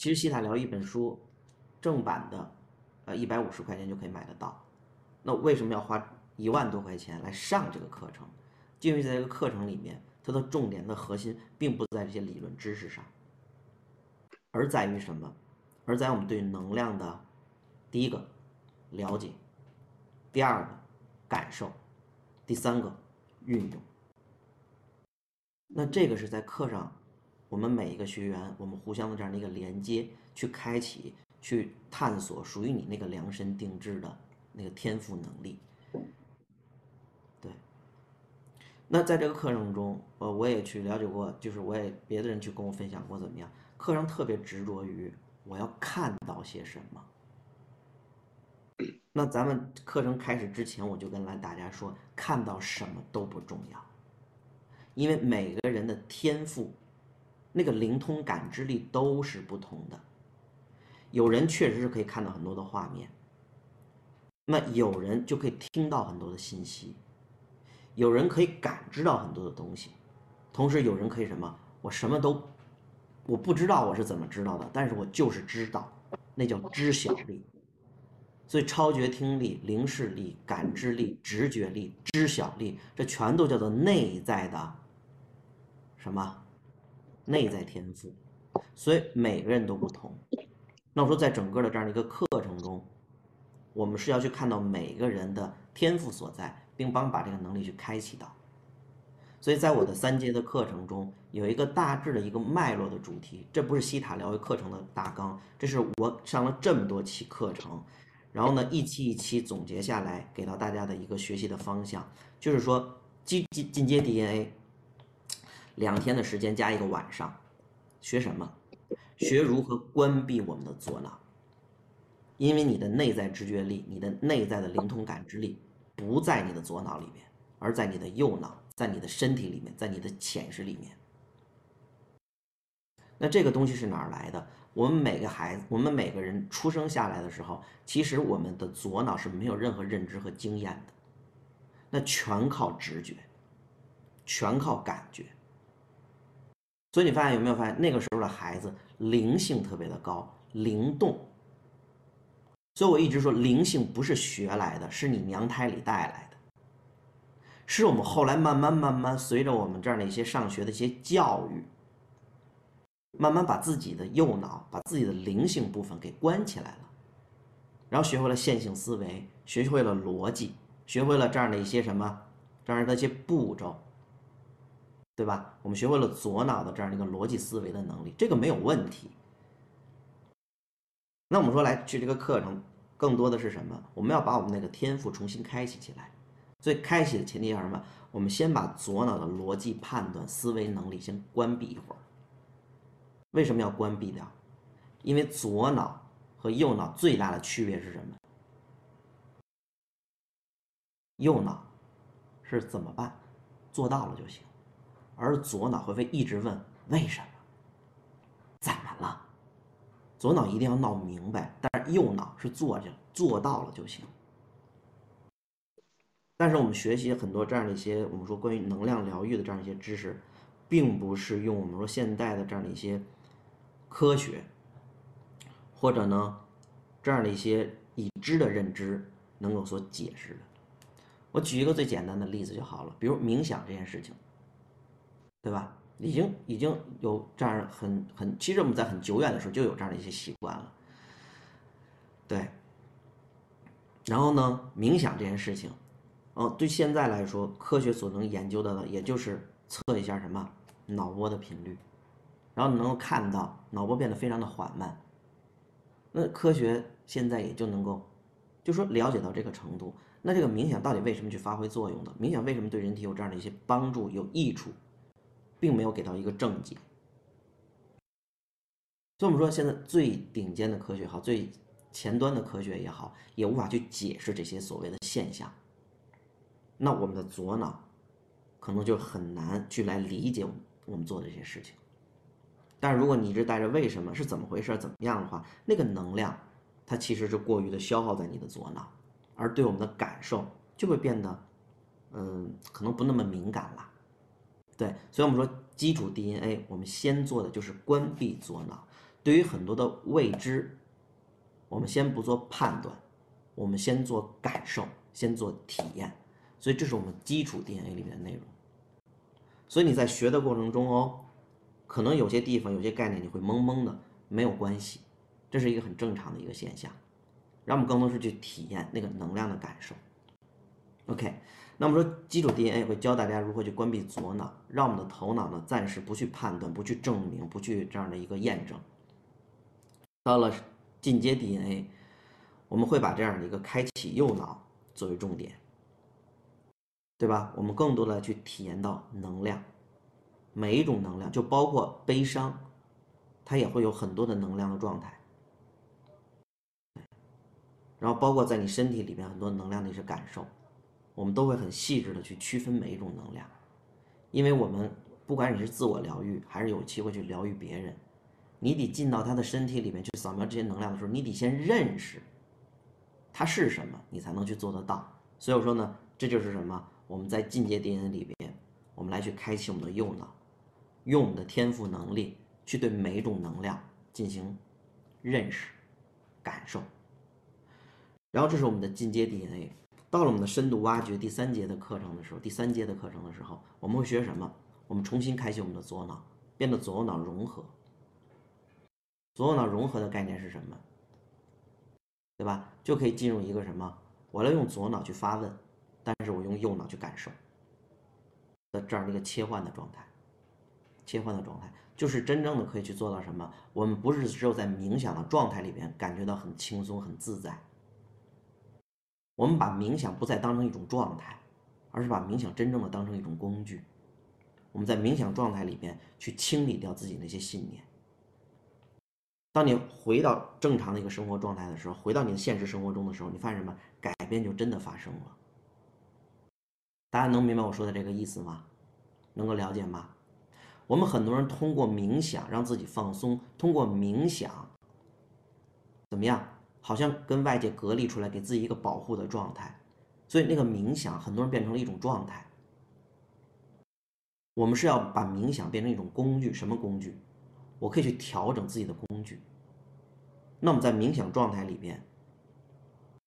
其实西塔疗一本书，正版的，呃，一百五十块钱就可以买得到。那为什么要花一万多块钱来上这个课程？因为在这个课程里面，它的重点的核心并不在这些理论知识上，而在于什么？而在我们对能量的第一个了解，第二个感受，第三个运用。那这个是在课上，我们每一个学员，我们互相的这样的一个连接，去开启，去探索属于你那个量身定制的那个天赋能力。对。那在这个课程中，呃，我也去了解过，就是我也别的人去跟我分享过怎么样，课程特别执着于我要看到些什么。那咱们课程开始之前，我就跟来大家说，看到什么都不重要。因为每个人的天赋，那个灵通感知力都是不同的。有人确实是可以看到很多的画面，那有人就可以听到很多的信息，有人可以感知到很多的东西，同时有人可以什么？我什么都我不知道我是怎么知道的，但是我就是知道，那叫知晓力。所以超觉听力、灵视力、感知力、直觉力、知晓力，这全都叫做内在的。什么内在天赋？所以每个人都不同。那我说，在整个的这样的一个课程中，我们是要去看到每个人的天赋所在，并帮把这个能力去开启到。所以在我的三阶的课程中，有一个大致的一个脉络的主题。这不是西塔疗愈课程的大纲，这是我上了这么多期课程，然后呢一期一期总结下来，给到大家的一个学习的方向，就是说进进进阶 DNA。两天的时间加一个晚上，学什么？学如何关闭我们的左脑。因为你的内在直觉力，你的内在的灵通感知力不在你的左脑里面，而在你的右脑，在你的身体里面，在你的潜意识里面。那这个东西是哪儿来的？我们每个孩子，我们每个人出生下来的时候，其实我们的左脑是没有任何认知和经验的，那全靠直觉，全靠感觉。所以你发现有没有发现那个时候的孩子灵性特别的高，灵动。所以我一直说灵性不是学来的，是你娘胎里带来的，是我们后来慢慢慢慢随着我们这样的一些上学的一些教育，慢慢把自己的右脑，把自己的灵性部分给关起来了，然后学会了线性思维，学会了逻辑，学会了这样的一些什么，这样的一些步骤。对吧？我们学会了左脑的这样一个逻辑思维的能力，这个没有问题。那我们说来去这个课程，更多的是什么？我们要把我们那个天赋重新开启起来。所以开启的前提是什么？我们先把左脑的逻辑判断思维能力先关闭一会儿。为什么要关闭掉？因为左脑和右脑最大的区别是什么？右脑是怎么办？做到了就行。而左脑会会一直问为什么？怎么了？左脑一定要闹明白，但是右脑是做去了，做到了就行。但是我们学习很多这样的一些，我们说关于能量疗愈的这样一些知识，并不是用我们说现代的这样的一些科学，或者呢这样的一些已知的认知能够所解释的。我举一个最简单的例子就好了，比如冥想这件事情。对吧？已经已经有这样很很，其实我们在很久远的时候就有这样的一些习惯了。对。然后呢，冥想这件事情，哦，对现在来说，科学所能研究到的，也就是测一下什么脑波的频率，然后能够看到脑波变得非常的缓慢。那科学现在也就能够，就说了解到这个程度。那这个冥想到底为什么去发挥作用的？冥想为什么对人体有这样的一些帮助、有益处？并没有给到一个正解，所以我们说，现在最顶尖的科学也好，最前端的科学也好，也无法去解释这些所谓的现象。那我们的左脑可能就很难去来理解我们做的这些事情。但是如果你一直带着为什么是怎么回事怎么样的话，那个能量它其实是过于的消耗在你的左脑，而对我们的感受就会变得，嗯，可能不那么敏感了。对，所以我们说基础 DNA，我们先做的就是关闭左脑，对于很多的未知，我们先不做判断，我们先做感受，先做体验。所以这是我们基础 DNA 里面的内容。所以你在学的过程中哦，可能有些地方有些概念你会懵懵的，没有关系，这是一个很正常的一个现象。让我们更多是去体验那个能量的感受。OK，那么说基础 DNA 会教大家如何去关闭左脑，让我们的头脑呢暂时不去判断、不去证明、不去这样的一个验证。到了进阶 DNA，我们会把这样的一个开启右脑作为重点。对吧？我们更多的去体验到能量，每一种能量，就包括悲伤，它也会有很多的能量的状态。然后包括在你身体里面很多能量的一些感受，我们都会很细致的去区分每一种能量，因为我们不管你是自我疗愈还是有机会去疗愈别人，你得进到他的身体里面去扫描这些能量的时候，你得先认识它是什么，你才能去做得到。所以说呢，这就是什么？我们在进阶 DNA 里边，我们来去开启我们的右脑，用我们的天赋能力去对每一种能量进行认识、感受。然后这是我们的进阶 DNA。到了我们的深度挖掘第三节的课程的时候，第三节的课程的时候，我们会学什么？我们重新开启我们的左脑，变得左右脑融合。左右脑融合的概念是什么？对吧？就可以进入一个什么？我来用左脑去发问。但是我用右脑去感受的这样的一个切换的状态，切换的状态就是真正的可以去做到什么？我们不是只有在冥想的状态里边感觉到很轻松、很自在。我们把冥想不再当成一种状态，而是把冥想真正的当成一种工具。我们在冥想状态里边去清理掉自己那些信念。当你回到正常的一个生活状态的时候，回到你的现实生活中的时候，你发现什么？改变就真的发生了。大家能明白我说的这个意思吗？能够了解吗？我们很多人通过冥想让自己放松，通过冥想怎么样？好像跟外界隔离出来，给自己一个保护的状态。所以那个冥想，很多人变成了一种状态。我们是要把冥想变成一种工具，什么工具？我可以去调整自己的工具。那我们在冥想状态里边，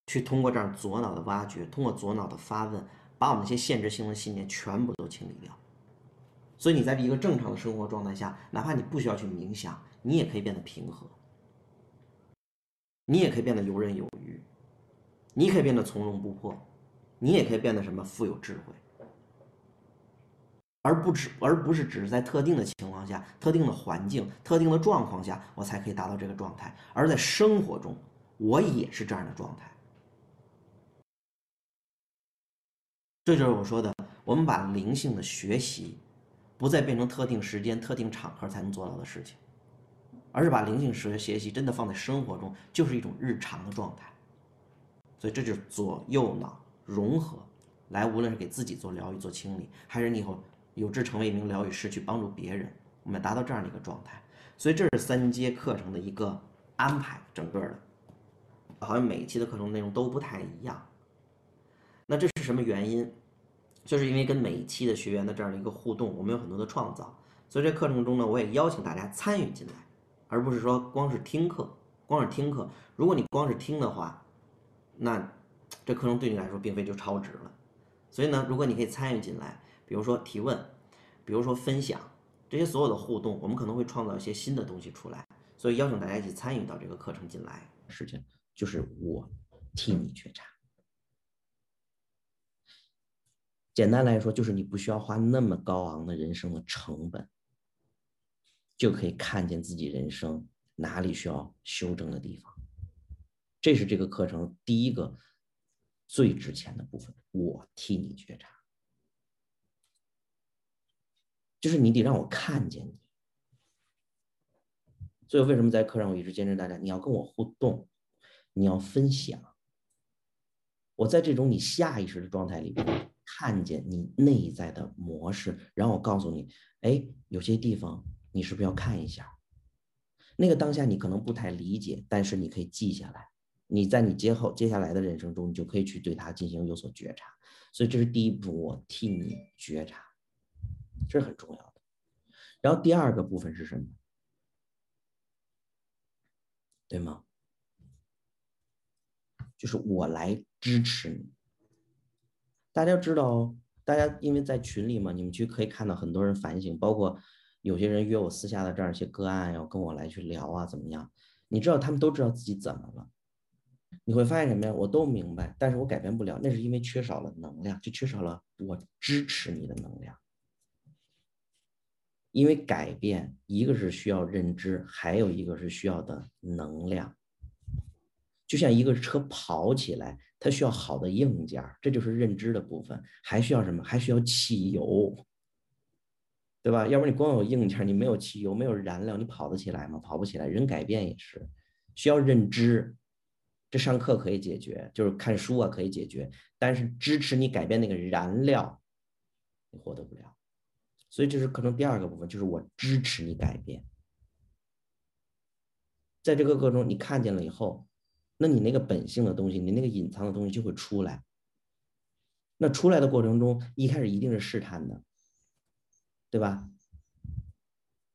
去通过这样左脑的挖掘，通过左脑的发问。把我们那些限制性的信念全部都清理掉，所以你在一个正常的生活状态下，哪怕你不需要去冥想，你也可以变得平和，你也可以变得游刃有余，你可以变得从容不迫，你也可以变得什么富有智慧，而不只而不是只是在特定的情况下、特定的环境、特定的状况下，我才可以达到这个状态，而在生活中，我也是这样的状态。这就是我说的，我们把灵性的学习，不再变成特定时间、特定场合才能做到的事情，而是把灵性学学习真的放在生活中，就是一种日常的状态。所以这就是左右脑融合，来无论是给自己做疗愈、做清理，还是你以后有志成为一名疗愈师去帮助别人，我们达到这样的一个状态。所以这是三阶课程的一个安排，整个的，好像每一期的课程内容都不太一样。那这是什么原因？就是因为跟每一期的学员的这样的一个互动，我们有很多的创造，所以这课程中呢，我也邀请大家参与进来，而不是说光是听课，光是听课。如果你光是听的话，那这课程对你来说并非就超值了。所以呢，如果你可以参与进来，比如说提问，比如说分享，这些所有的互动，我们可能会创造一些新的东西出来。所以邀请大家一起参与到这个课程进来。事情就是我替你觉察。简单来说，就是你不需要花那么高昂的人生的成本，就可以看见自己人生哪里需要修正的地方。这是这个课程第一个最值钱的部分。我替你觉察，就是你得让我看见你。所以为什么在课上我一直坚持大家，你要跟我互动，你要分享。我在这种你下意识的状态里边。看见你内在的模式，然后我告诉你，哎，有些地方你是不是要看一下？那个当下你可能不太理解，但是你可以记下来。你在你接后接下来的人生中，你就可以去对它进行有所觉察。所以这是第一步，我替你觉察，这是很重要的。然后第二个部分是什么？对吗？就是我来支持你。大家知道，大家因为在群里嘛，你们去可以看到很多人反省，包括有些人约我私下的这样一些个案，要跟我来去聊啊，怎么样？你知道他们都知道自己怎么了，你会发现什么呀？我都明白，但是我改变不了，那是因为缺少了能量，就缺少了我支持你的能量。因为改变，一个是需要认知，还有一个是需要的能量。就像一个车跑起来，它需要好的硬件，这就是认知的部分，还需要什么？还需要汽油，对吧？要不然你光有硬件，你没有汽油，没有燃料，你跑得起来吗？跑不起来。人改变也是需要认知，这上课可以解决，就是看书啊可以解决，但是支持你改变那个燃料，你获得不了。所以这是可能第二个部分，就是我支持你改变。在这个过程中，你看见了以后，那你那个本性的东西，你那个隐藏的东西就会出来。那出来的过程中，一开始一定是试探的，对吧？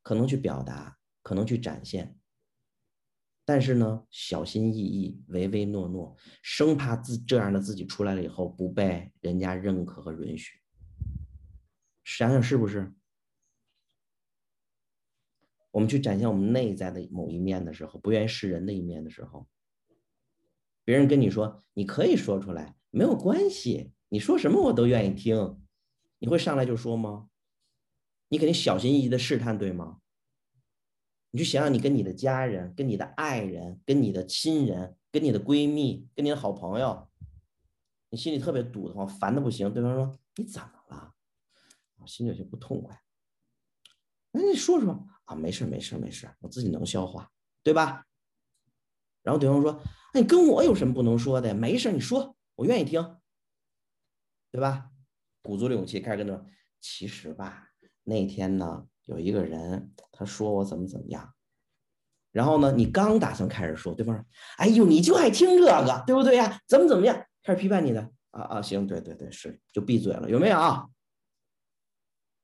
可能去表达，可能去展现，但是呢，小心翼翼、唯唯诺诺，生怕自这样的自己出来了以后不被人家认可和允许。想想是不是？我们去展现我们内在的某一面的时候，不愿意示人的一面的时候，别人跟你说，你可以说出来，没有关系，你说什么我都愿意听。你会上来就说吗？你肯定小心翼翼的试探，对吗？你就想想，你跟你的家人、跟你的爱人、跟你的亲人、跟你的闺蜜、跟你的好朋友，你心里特别堵得慌，烦的不行。对方说：“你怎么了？”心里有些不痛快，那你说说啊，没事没事没事，我自己能消化，对吧？然后对方说，那你跟我有什么不能说的？没事，你说，我愿意听，对吧？鼓足了勇气开始跟他说，其实吧，那天呢，有一个人他说我怎么怎么样，然后呢，你刚打算开始说，对方说，哎呦，你就爱听这个，对不对呀？怎么怎么样？开始批判你的啊啊，行，对对对，是，就闭嘴了，有没有？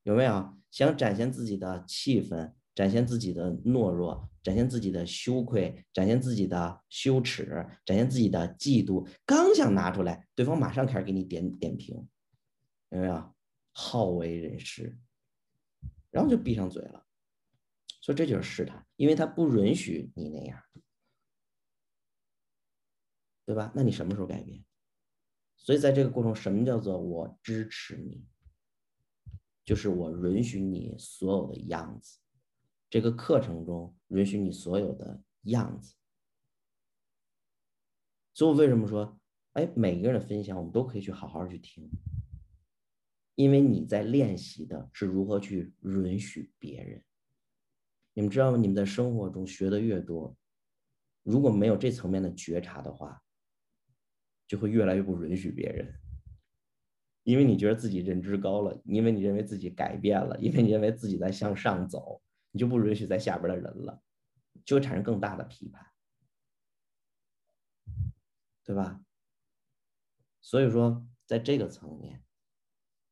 有没有想展现自己的气氛，展现自己的懦弱，展现自己的羞愧，展现自己的羞耻，展现自己的嫉妒？刚想拿出来，对方马上开始给你点点评，有没有？好为人师，然后就闭上嘴了。所以这就是试探，因为他不允许你那样，对吧？那你什么时候改变？所以在这个过程，什么叫做我支持你？就是我允许你所有的样子，这个课程中允许你所有的样子。所以我为什么说，哎，每个人的分享我们都可以去好好去听，因为你在练习的是如何去允许别人。你们知道吗？你们在生活中学的越多，如果没有这层面的觉察的话，就会越来越不允许别人。因为你觉得自己认知高了，因为你认为自己改变了，因为你认为自己在向上走，你就不允许在下边的人了，就会产生更大的批判，对吧？所以说，在这个层面，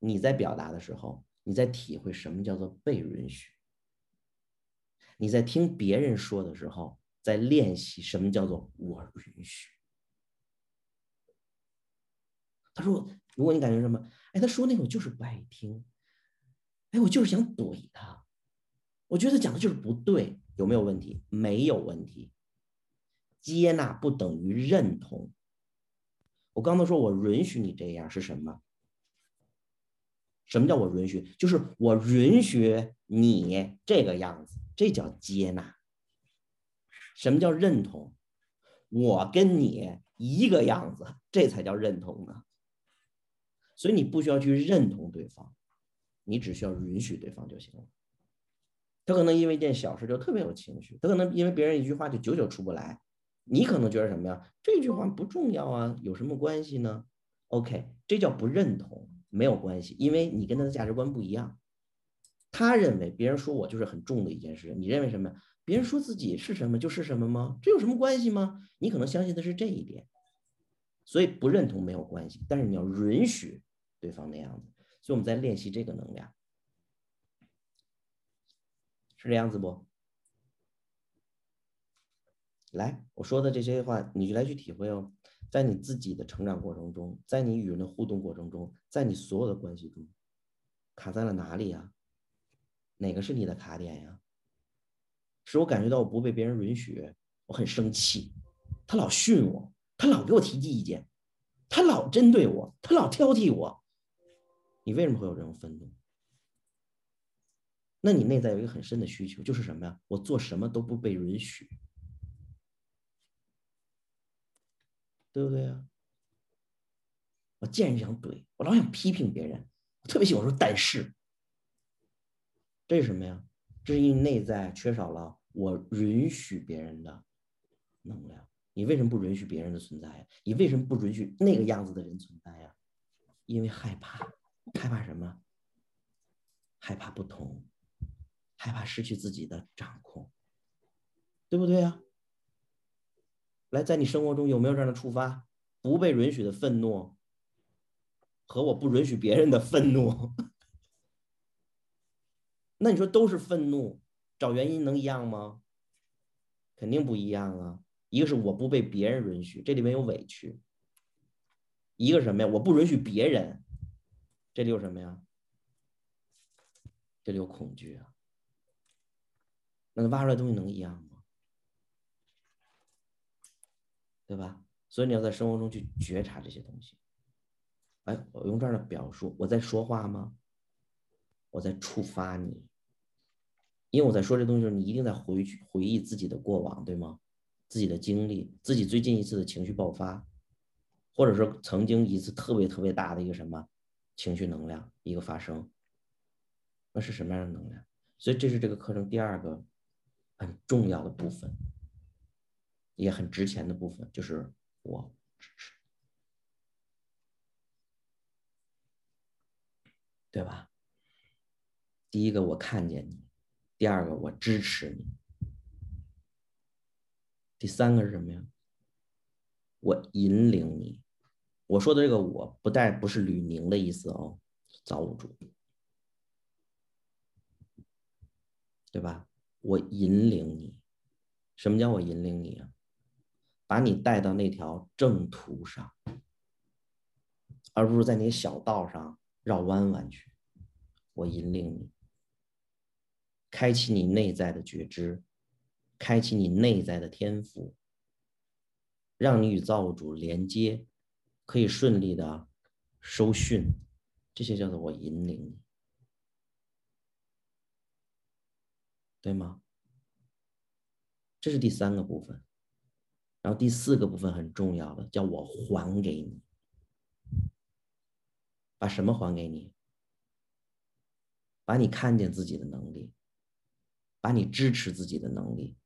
你在表达的时候，你在体会什么叫做被允许；你在听别人说的时候，在练习什么叫做我允许。他说。如果你感觉什么，哎，他说那个我就是不爱听，哎，我就是想怼他，我觉得讲的就是不对，有没有问题？没有问题。接纳不等于认同。我刚才说我允许你这样是什么？什么叫我允许？就是我允许你这个样子，这叫接纳。什么叫认同？我跟你一个样子，这才叫认同呢。所以你不需要去认同对方，你只需要允许对方就行了。他可能因为一件小事就特别有情绪，他可能因为别人一句话就久久出不来。你可能觉得什么呀？这句话不重要啊，有什么关系呢？OK，这叫不认同，没有关系，因为你跟他的价值观不一样。他认为别人说我就是很重的一件事，你认为什么呀？别人说自己是什么就是什么吗？这有什么关系吗？你可能相信的是这一点，所以不认同没有关系，但是你要允许。对方那样子，所以我们在练习这个能量，是这样子不？来，我说的这些话，你就来去体会哦。在你自己的成长过程中，在你与人的互动过程中，在你所有的关系中，卡在了哪里呀？哪个是你的卡点呀？是我感觉到我不被别人允许，我很生气，他老训我，他老给我提意见，他老针对我，他老挑剔我。你为什么会有这种愤怒？那你内在有一个很深的需求，就是什么呀？我做什么都不被允许，对不对啊？我见人想怼，我老想批评别人，我特别喜欢说但是，这是什么呀？这是因为内在缺少了我允许别人的能量。你为什么不允许别人的存在呀？你为什么不允许那个样子的人存在呀？因为害怕，害怕什么？害怕不同。害怕失去自己的掌控，对不对呀？来，在你生活中有没有这样的触发？不被允许的愤怒，和我不允许别人的愤怒，那你说都是愤怒，找原因能一样吗？肯定不一样啊！一个是我不被别人允许，这里面有委屈；一个什么呀？我不允许别人，这里有什么呀？这里有恐惧啊！那挖出来东西能一样吗？对吧？所以你要在生活中去觉察这些东西。哎，我用这样的表述，我在说话吗？我在触发你，因为我在说这东西的时候，你一定在回去回忆自己的过往，对吗？自己的经历，自己最近一次的情绪爆发，或者说曾经一次特别特别大的一个什么情绪能量一个发生，那是什么样的能量？所以这是这个课程第二个。很重要的部分，也很值钱的部分，就是我支持，对吧？第一个我看见你，第二个我支持你，第三个是什么呀？我引领你。我说的这个我不带不是吕宁的意思哦，造物主，对吧？我引领你，什么叫我引领你啊？把你带到那条正途上，而不是在那小道上绕弯弯去。我引领你，开启你内在的觉知，开启你内在的天赋，让你与造物主连接，可以顺利的收讯，这些叫做我引领你。对吗？这是第三个部分，然后第四个部分很重要的，叫我还给你，把什么还给你？把你看见自己的能力，把你支持自己的能力，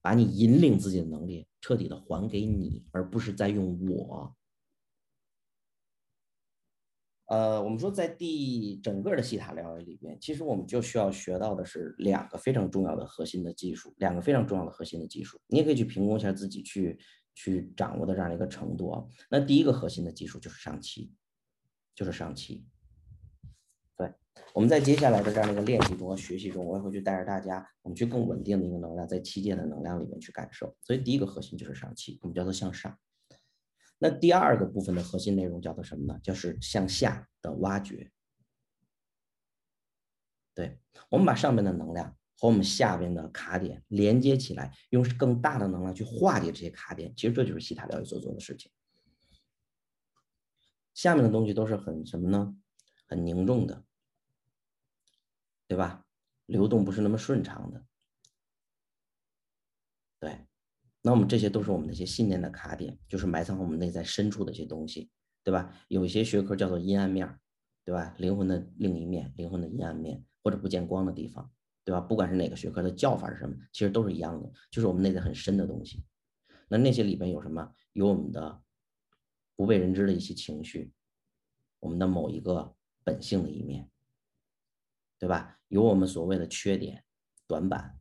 把你引领自己的能力彻底的还给你，而不是在用我。呃，我们说在第整个的西塔疗愈里边，其实我们就需要学到的是两个非常重要的核心的技术，两个非常重要的核心的技术，你也可以去评估一下自己去去掌握的这样的一个程度啊。那第一个核心的技术就是上期，就是上期。对，我们在接下来的这样的一个练习中和学习中，我也会去带着大家，我们去更稳定的一个能量，在七界的能量里面去感受。所以第一个核心就是上期，我们叫做向上。那第二个部分的核心内容叫做什么呢？就是向下的挖掘。对我们把上面的能量和我们下边的卡点连接起来，用更大的能量去化解这些卡点。其实这就是西塔疗愈所做的事情。下面的东西都是很什么呢？很凝重的，对吧？流动不是那么顺畅的，对。那我们这些都是我们那些信念的卡点，就是埋藏我们内在深处的一些东西，对吧？有些学科叫做阴暗面，对吧？灵魂的另一面，灵魂的阴暗面，或者不见光的地方，对吧？不管是哪个学科的叫法是什么，其实都是一样的，就是我们内在很深的东西。那那些里边有什么？有我们的不被人知的一些情绪，我们的某一个本性的一面，对吧？有我们所谓的缺点、短板，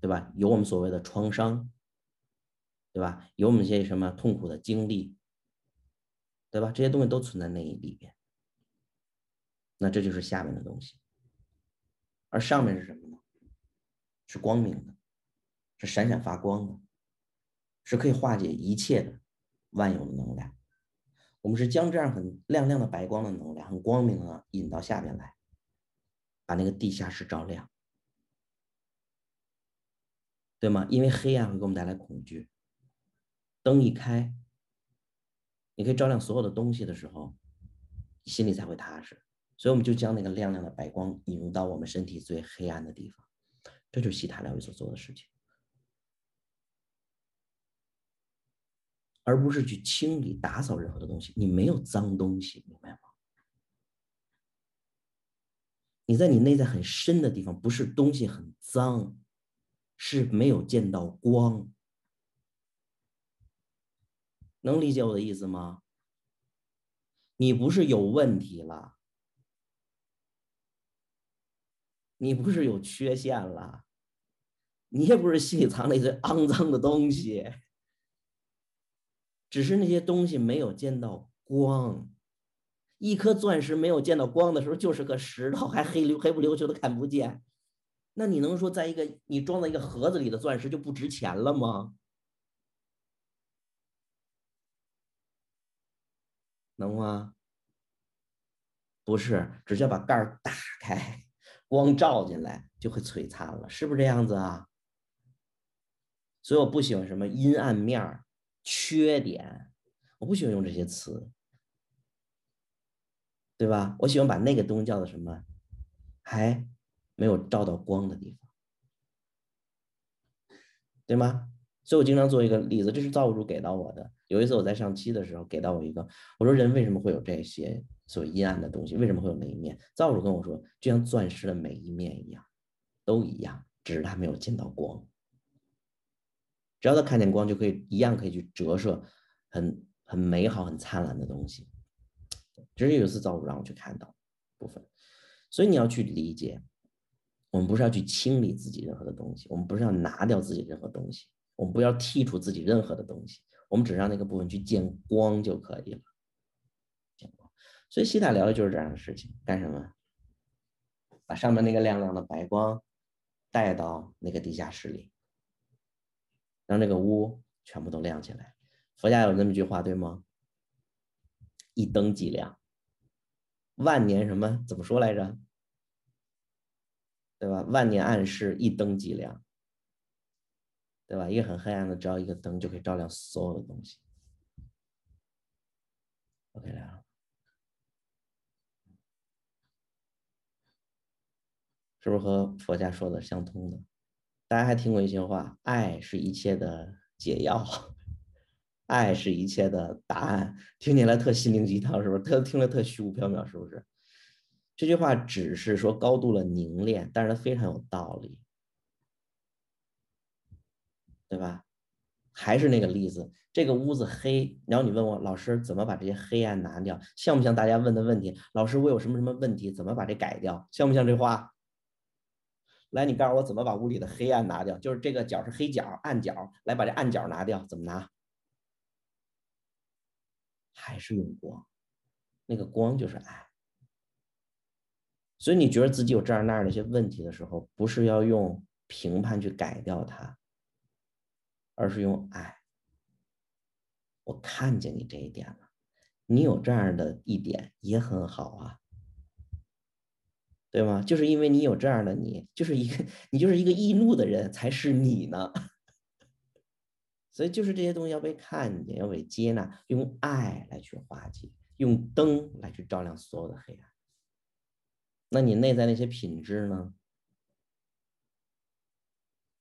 对吧？有我们所谓的创伤。对吧？有我们一些什么痛苦的经历，对吧？这些东西都存在那一里边。那这就是下面的东西，而上面是什么呢？是光明的，是闪闪发光的，是可以化解一切的万有的能量。我们是将这样很亮亮的白光的能量，很光明的引到下边来，把那个地下室照亮，对吗？因为黑暗会给我们带来恐惧，灯一开，你可以照亮所有的东西的时候，心里才会踏实。所以我们就将那个亮亮的白光引入到我们身体最黑暗的地方，这就是西塔疗愈所做的事情。而不是去清理、打扫任何的东西，你没有脏东西，明白吗？你在你内在很深的地方，不是东西很脏，是没有见到光。能理解我的意思吗？你不是有问题了，你不是有缺陷了，你也不是心里藏了一堆肮脏的东西。只是那些东西没有见到光，一颗钻石没有见到光的时候就是个石头，还黑溜黑不溜秋的看不见。那你能说在一个你装在一个盒子里的钻石就不值钱了吗？能吗？不是，只需要把盖儿打开，光照进来就会璀璨了，是不是这样子啊？所以我不喜欢什么阴暗面儿。缺点，我不喜欢用这些词，对吧？我喜欢把那个东西叫做什么？还没有照到光的地方，对吗？所以我经常做一个例子，这是造物主给到我的。有一次我在上期的时候给到我一个，我说人为什么会有这些所谓阴暗的东西？为什么会有那一面？造物主跟我说，就像钻石的每一面一样，都一样，只是他没有见到光。只要他看见光，就可以一样可以去折射很很美好、很灿烂的东西。这是有一次造物让我去看到部分，所以你要去理解，我们不是要去清理自己任何的东西，我们不是要拿掉自己任何东西，我们不要剔除自己任何的东西，我们只让那个部分去见光就可以了。所以西塔疗愈就是这样的事情，干什么？把上面那个亮亮的白光带到那个地下室里。让那个屋全部都亮起来。佛家有那么句话，对吗？一灯即亮，万年什么？怎么说来着？对吧？万年暗室，一灯即亮，对吧？一个很黑暗的，只要一个灯就可以照亮所有的东西。OK 了，是不是和佛家说的相通的？大家还听过一句话：“爱是一切的解药，爱是一切的答案。”听起来特心灵鸡汤，是不是？特听了特虚无缥缈，是不是？这句话只是说高度了凝练，但是它非常有道理，对吧？还是那个例子，这个屋子黑，然后你问我老师怎么把这些黑暗拿掉，像不像大家问的问题？老师，我有什么什么问题？怎么把这改掉？像不像这话？来，你告诉我怎么把屋里的黑暗拿掉？就是这个角是黑角、暗角，来把这暗角拿掉，怎么拿？还是用光，那个光就是爱。所以你觉得自己有这样那样的一些问题的时候，不是要用评判去改掉它，而是用爱。我看见你这一点了，你有这样的一点也很好啊。对吗？就是因为你有这样的你，就是一个你就是一个易怒的人，才是你呢。所以就是这些东西要被看见，要被接纳，用爱来去化解，用灯来去照亮所有的黑暗。那你内在那些品质呢？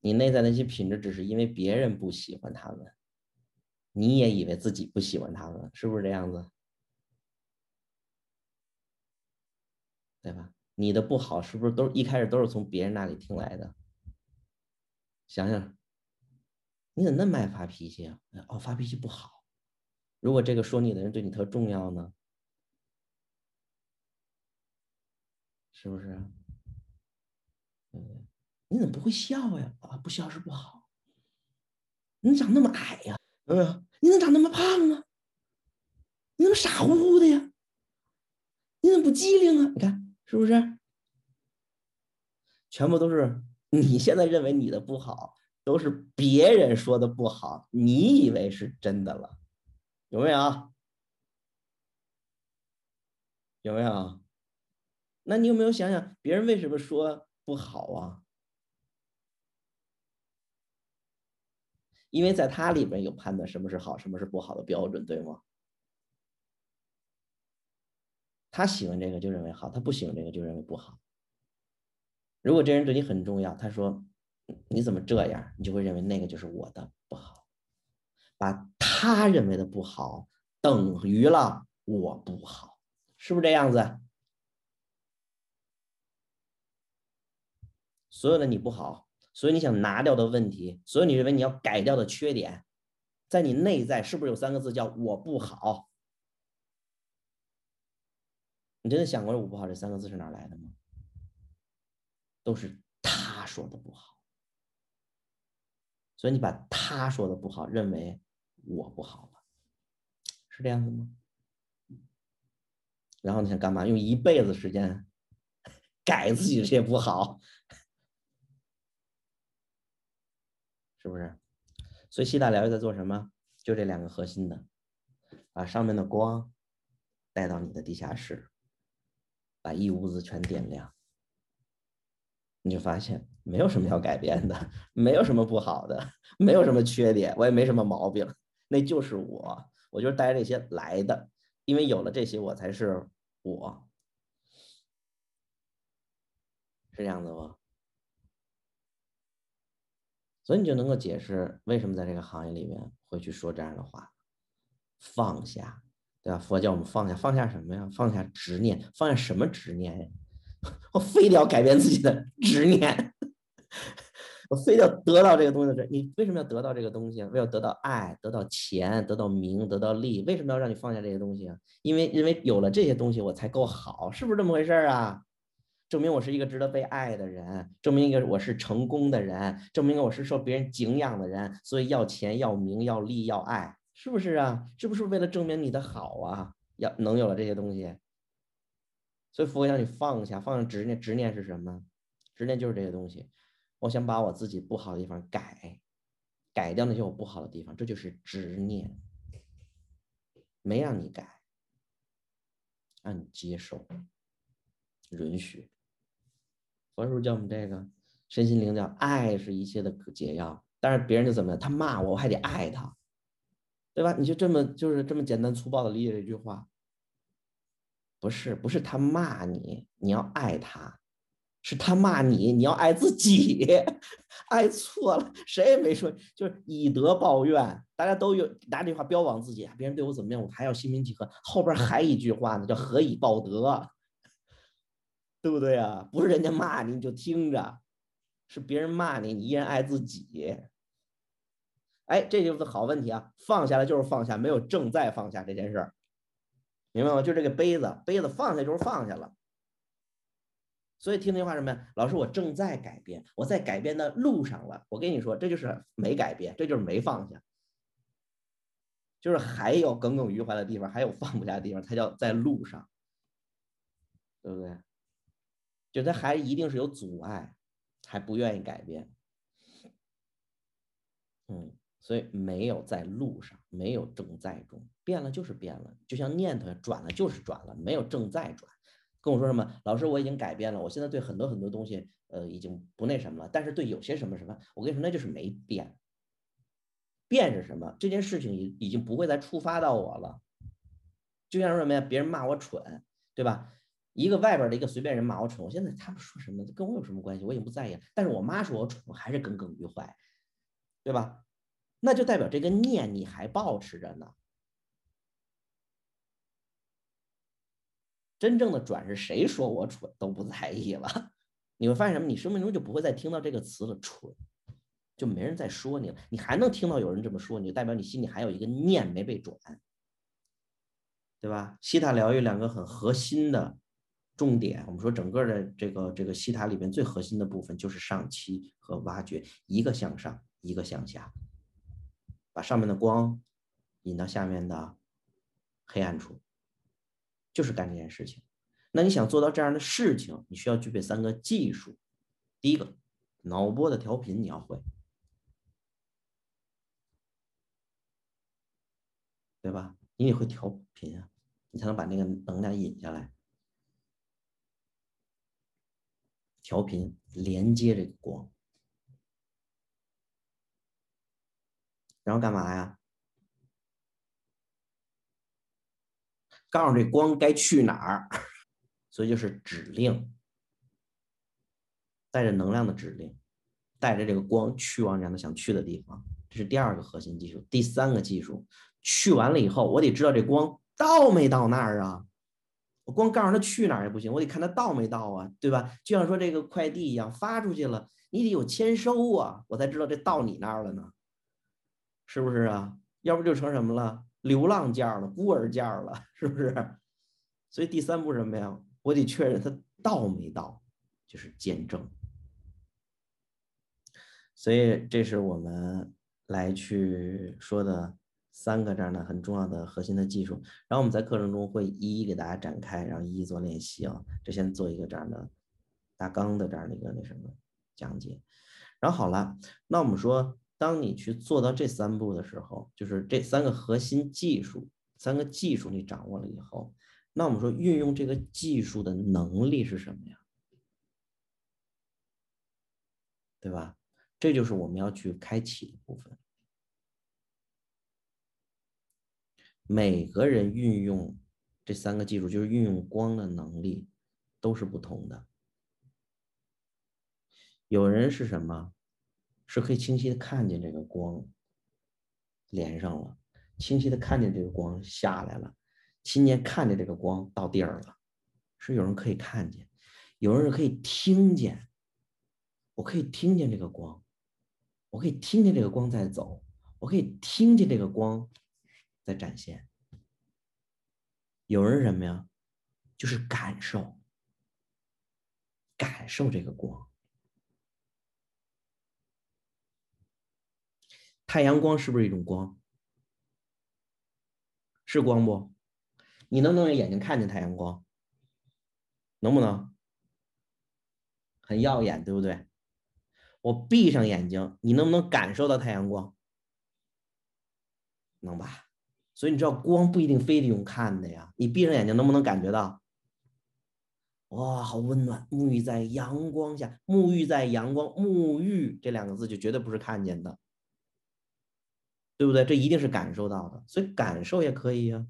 你内在那些品质只是因为别人不喜欢他们，你也以为自己不喜欢他们，是不是这样子？对吧？你的不好是不是都一开始都是从别人那里听来的？想想，你怎么那么爱发脾气啊？哦，发脾气不好。如果这个说你的人对你特重要呢？是不是？嗯，你怎么不会笑呀？啊，不笑是不好。你长那么矮呀？有没有？你怎么长那么胖啊？你怎么傻乎乎的呀？你怎么不机灵啊？你看。是不是？全部都是你现在认为你的不好，都是别人说的不好，你以为是真的了，有没有？有没有？那你有没有想想，别人为什么说不好啊？因为在他里边有判断什么是好，什么是不好的标准，对吗？他喜欢这个就认为好，他不喜欢这个就认为不好。如果这人对你很重要，他说你怎么这样，你就会认为那个就是我的不好，把他认为的不好等于了我不好，是不是这样子？所有的你不好，所以你想拿掉的问题，所有你认为你要改掉的缺点，在你内在是不是有三个字叫我不好？你真的想过“我不好”这三个字是哪来的吗？都是他说的不好，所以你把他说的不好认为我不好了，是这样子吗？然后你想干嘛？用一辈子时间 改自己这些不好，是不是？所以西大疗愈在做什么？就这两个核心的，把上面的光带到你的地下室。把一屋子全点亮，你就发现没有什么要改变的，没有什么不好的，没有什么缺点，我也没什么毛病，那就是我，我就是带这些来的，因为有了这些，我才是我，是这样子吗？所以你就能够解释为什么在这个行业里面会去说这样的话，放下。对吧？佛教我们放下，放下什么呀？放下执念，放下什么执念呀？我非得要改变自己的执念，我非要得到这个东西的。你为什么要得到这个东西？为了得到爱，得到钱，得到名，得到利。为什么要让你放下这些东西啊？因为因为有了这些东西，我才够好，是不是这么回事啊？证明我是一个值得被爱的人，证明一个我是成功的人，证明我是受别人敬仰的人。所以要钱，要名，要利，要爱。是不是啊？是不是为了证明你的好啊？要能有了这些东西，所以佛让你放下，放下执念。执念是什么？执念就是这些东西。我想把我自己不好的地方改，改掉那些我不好的地方，这就是执念。没让你改，让你接受，允许。佛说教我们这个身心灵叫爱是一切的解药。但是别人就怎么样？他骂我，我还得爱他。对吧？你就这么就是这么简单粗暴的理解这句话，不是不是他骂你，你要爱他，是他骂你，你要爱自己，爱错了，谁也没说，就是以德报怨，大家都有拿这句话标榜自己，别人对我怎么样，我还要心平气和。后边还一句话呢，叫何以报德，对不对啊？不是人家骂你你就听着，是别人骂你，你依然爱自己。哎，这就是好问题啊！放下来就是放下，没有正在放下这件事儿，明白吗？就这个杯子，杯子放下就是放下了。所以听那句话什么呀？老师，我正在改变，我在改变的路上了。我跟你说，这就是没改变，这就是没放下，就是还有耿耿于怀的地方，还有放不下的地方，才叫在路上，对不对？就他还一定是有阻碍，还不愿意改变，嗯。所以没有在路上，没有正在中，变了就是变了，就像念头转了就是转了，没有正在转。跟我说什么？老师，我已经改变了，我现在对很多很多东西，呃，已经不那什么了。但是对有些什么什么，我跟你说，那就是没变。变是什么？这件事情已已经不会再触发到我了。就像什么呀？别人骂我蠢，对吧？一个外边的一个随便人骂我蠢，我现在他们说什么跟我有什么关系？我已经不在意了。但是我妈说我蠢，我还是耿耿于怀，对吧？那就代表这个念你还保持着呢。真正的转是谁说我蠢都不在意了，你会发现什么？你生命中就不会再听到这个词了，蠢，就没人再说你了。你还能听到有人这么说，你就代表你心里还有一个念没被转，对吧？西塔疗愈两个很核心的重点，我们说整个的这个这个西塔里面最核心的部分就是上漆和挖掘，一个向上，一个向下。把上面的光引到下面的黑暗处，就是干这件事情。那你想做到这样的事情，你需要具备三个技术。第一个，脑波的调频你要会。对吧，你得会调频啊，你才能把那个能量引下来。调频连接这个光，然后干嘛呀？告诉这光该去哪儿，所以就是指令，带着能量的指令，带着这个光去往让它想去的地方。这是第二个核心技术。第三个技术，去完了以后，我得知道这光到没到那儿啊。我光告诉他去哪儿也不行，我得看他到没到啊，对吧？就像说这个快递一样，发出去了，你得有签收啊，我才知道这到你那儿了呢，是不是啊？要不就成什么了？流浪件了，孤儿件了，是不是？所以第三步什么呀？我得确认他到没到，就是见证。所以这是我们来去说的。三个这样的很重要的核心的技术，然后我们在课程中会一一给大家展开，然后一一做练习啊。这先做一个这样的大纲的这样的一个那什么讲解。然后好了，那我们说，当你去做到这三步的时候，就是这三个核心技术，三个技术你掌握了以后，那我们说运用这个技术的能力是什么呀？对吧？这就是我们要去开启的部分。每个人运用这三个技术，就是运用光的能力，都是不同的。有人是什么？是可以清晰的看见这个光连上了，清晰的看见这个光下来了，亲眼看见这个光到地儿了。是有人可以看见，有人是可以听见。我可以听见这个光，我可以听见这个光在走，我可以听见这个光。在展现，有人什么呀？就是感受，感受这个光。太阳光是不是一种光？是光不？你能不能用眼睛看见太阳光？能不能？很耀眼，对不对？我闭上眼睛，你能不能感受到太阳光？能吧？所以你知道光不一定非得用看的呀，你闭上眼睛能不能感觉到？哇，好温暖！沐浴在阳光下，沐浴在阳光，沐浴这两个字就绝对不是看见的，对不对？这一定是感受到的，所以感受也可以呀。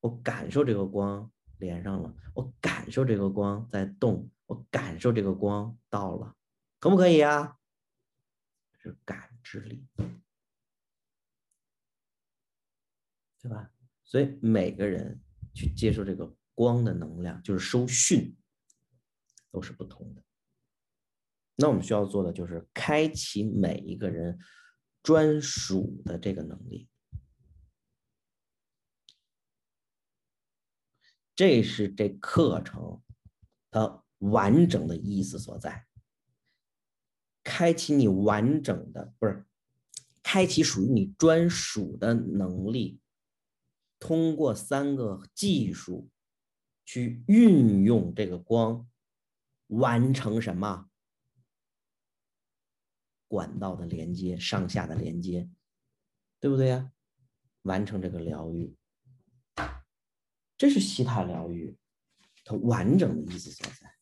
我感受这个光连上了，我感受这个光在动，我感受这个光到了，可不可以呀？是感知力。对吧？所以每个人去接受这个光的能量，就是收讯，都是不同的。那我们需要做的就是开启每一个人专属的这个能力，这是这课程它完整的意思所在。开启你完整的，不是开启属于你专属的能力。通过三个技术去运用这个光，完成什么管道的连接、上下的连接，对不对呀？完成这个疗愈，这是西塔疗愈它完整的意思所在。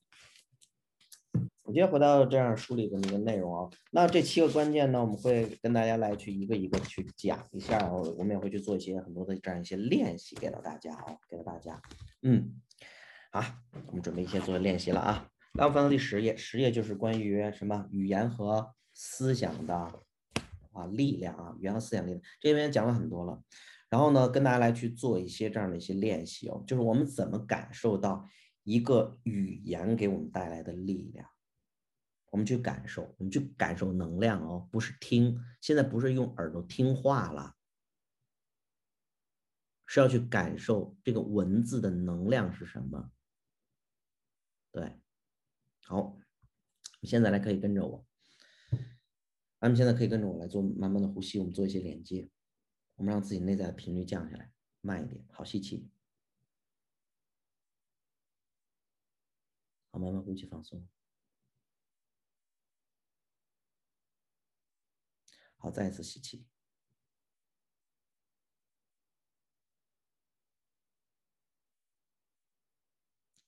我接回到这样梳理的那个内容啊，那这七个关键呢，我们会跟大家来去一个一个去讲一下，我们也会去做一些很多的这样一些练习给到大家啊，给到大家。嗯，好，我们准备一些做练习了啊。那我翻到第十页，十页就是关于什么语言和思想的啊力量啊，语言和思想力量这边讲了很多了。然后呢，跟大家来去做一些这样的一些练习哦，就是我们怎么感受到一个语言给我们带来的力量。我们去感受，我们去感受能量哦，不是听，现在不是用耳朵听话了，是要去感受这个文字的能量是什么。对，好，现在来可以跟着我，咱们现在可以跟着我来做慢慢的呼吸，我们做一些连接，我们让自己内在的频率降下来，慢一点，好吸气，好，慢慢呼气，放松。好，再一次吸气。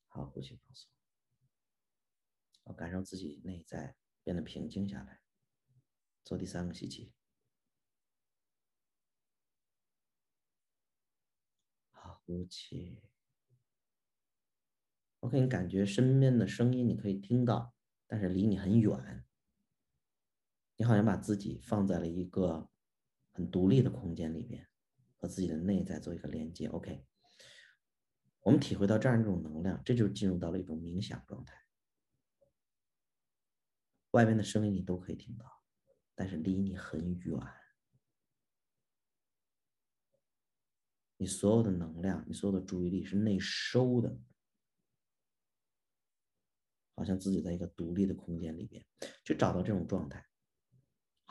好，呼吸放松。好，感受自己内在变得平静下来。做第三个吸气。好，呼气。我给你感觉身边的声音，你可以听到，但是离你很远。你好像把自己放在了一个很独立的空间里边，和自己的内在做一个连接。OK，我们体会到这样一种能量，这就进入到了一种冥想状态。外面的声音你都可以听到，但是离你很远。你所有的能量，你所有的注意力是内收的。好像自己在一个独立的空间里边，去找到这种状态。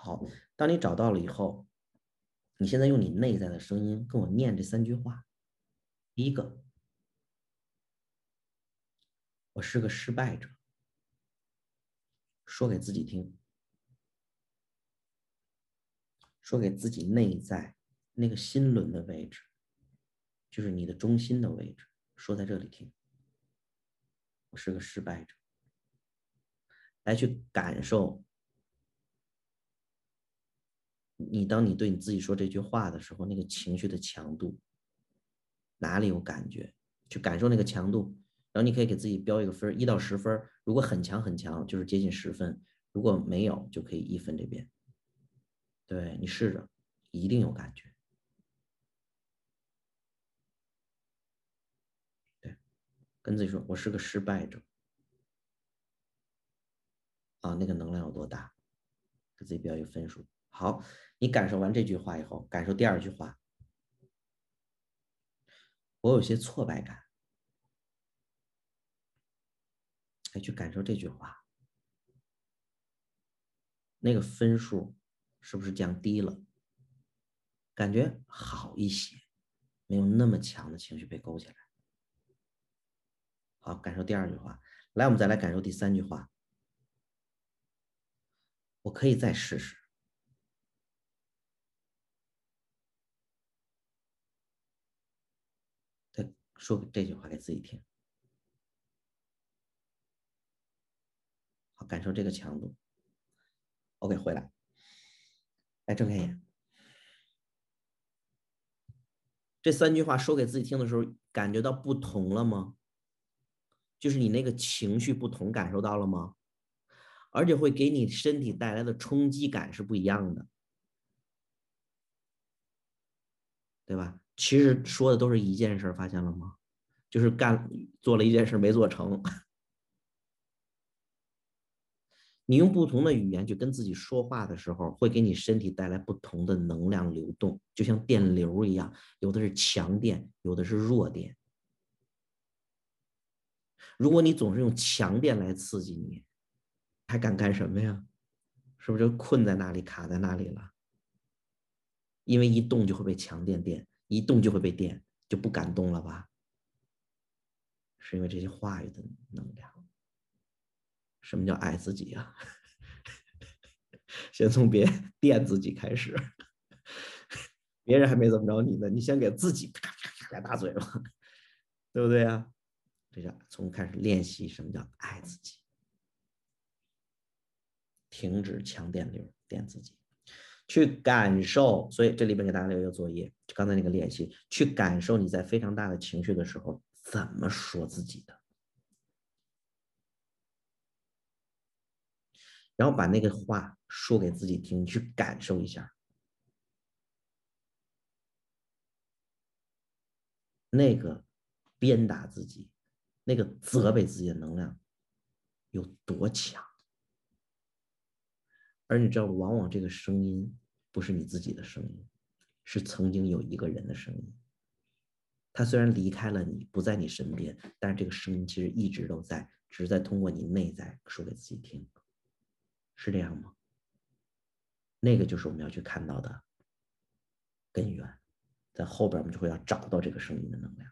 好，当你找到了以后，你现在用你内在的声音跟我念这三句话。第一个，我是个失败者，说给自己听，说给自己内在那个心轮的位置，就是你的中心的位置，说在这里听。我是个失败者。来去感受，你当你对你自己说这句话的时候，那个情绪的强度，哪里有感觉？去感受那个强度，然后你可以给自己标一个分，一到十分。如果很强很强，就是接近十分；如果没有，就可以一分这边。对你试着，一定有感觉。对，跟自己说，我是个失败者。啊，那个能量有多大？给自己标一个分数。好，你感受完这句话以后，感受第二句话。我有些挫败感。来去感受这句话，那个分数是不是降低了？感觉好一些，没有那么强的情绪被勾起来。好，感受第二句话。来，我们再来感受第三句话。我可以再试试。再说这句话给自己听，好，感受这个强度。OK，回来，来睁开眼。这三句话说给自己听的时候，感觉到不同了吗？就是你那个情绪不同，感受到了吗？而且会给你身体带来的冲击感是不一样的，对吧？其实说的都是一件事，发现了吗？就是干做了一件事没做成。你用不同的语言去跟自己说话的时候，会给你身体带来不同的能量流动，就像电流一样，有的是强电，有的是弱电。如果你总是用强电来刺激你，还敢干什么呀？是不是就困在那里，卡在那里了？因为一动就会被强电电，一动就会被电，就不敢动了吧？是因为这些话语的能量。什么叫爱自己啊？先从别电自己开始，别人还没怎么着你呢，你先给自己啪啪啪两大嘴巴，对不对呀？这叫从开始练习什么叫爱自己。停止强电流电自己，去感受。所以这里边给大家留一个作业，就刚才那个练习，去感受你在非常大的情绪的时候怎么说自己的，然后把那个话说给自己听，去感受一下那个鞭打自己、那个责备自己的能量有多强。而你知道，往往这个声音不是你自己的声音，是曾经有一个人的声音。他虽然离开了你，不在你身边，但是这个声音其实一直都在，只是在通过你内在说给自己听，是这样吗？那个就是我们要去看到的根源，在后边我们就会要找到这个声音的能量。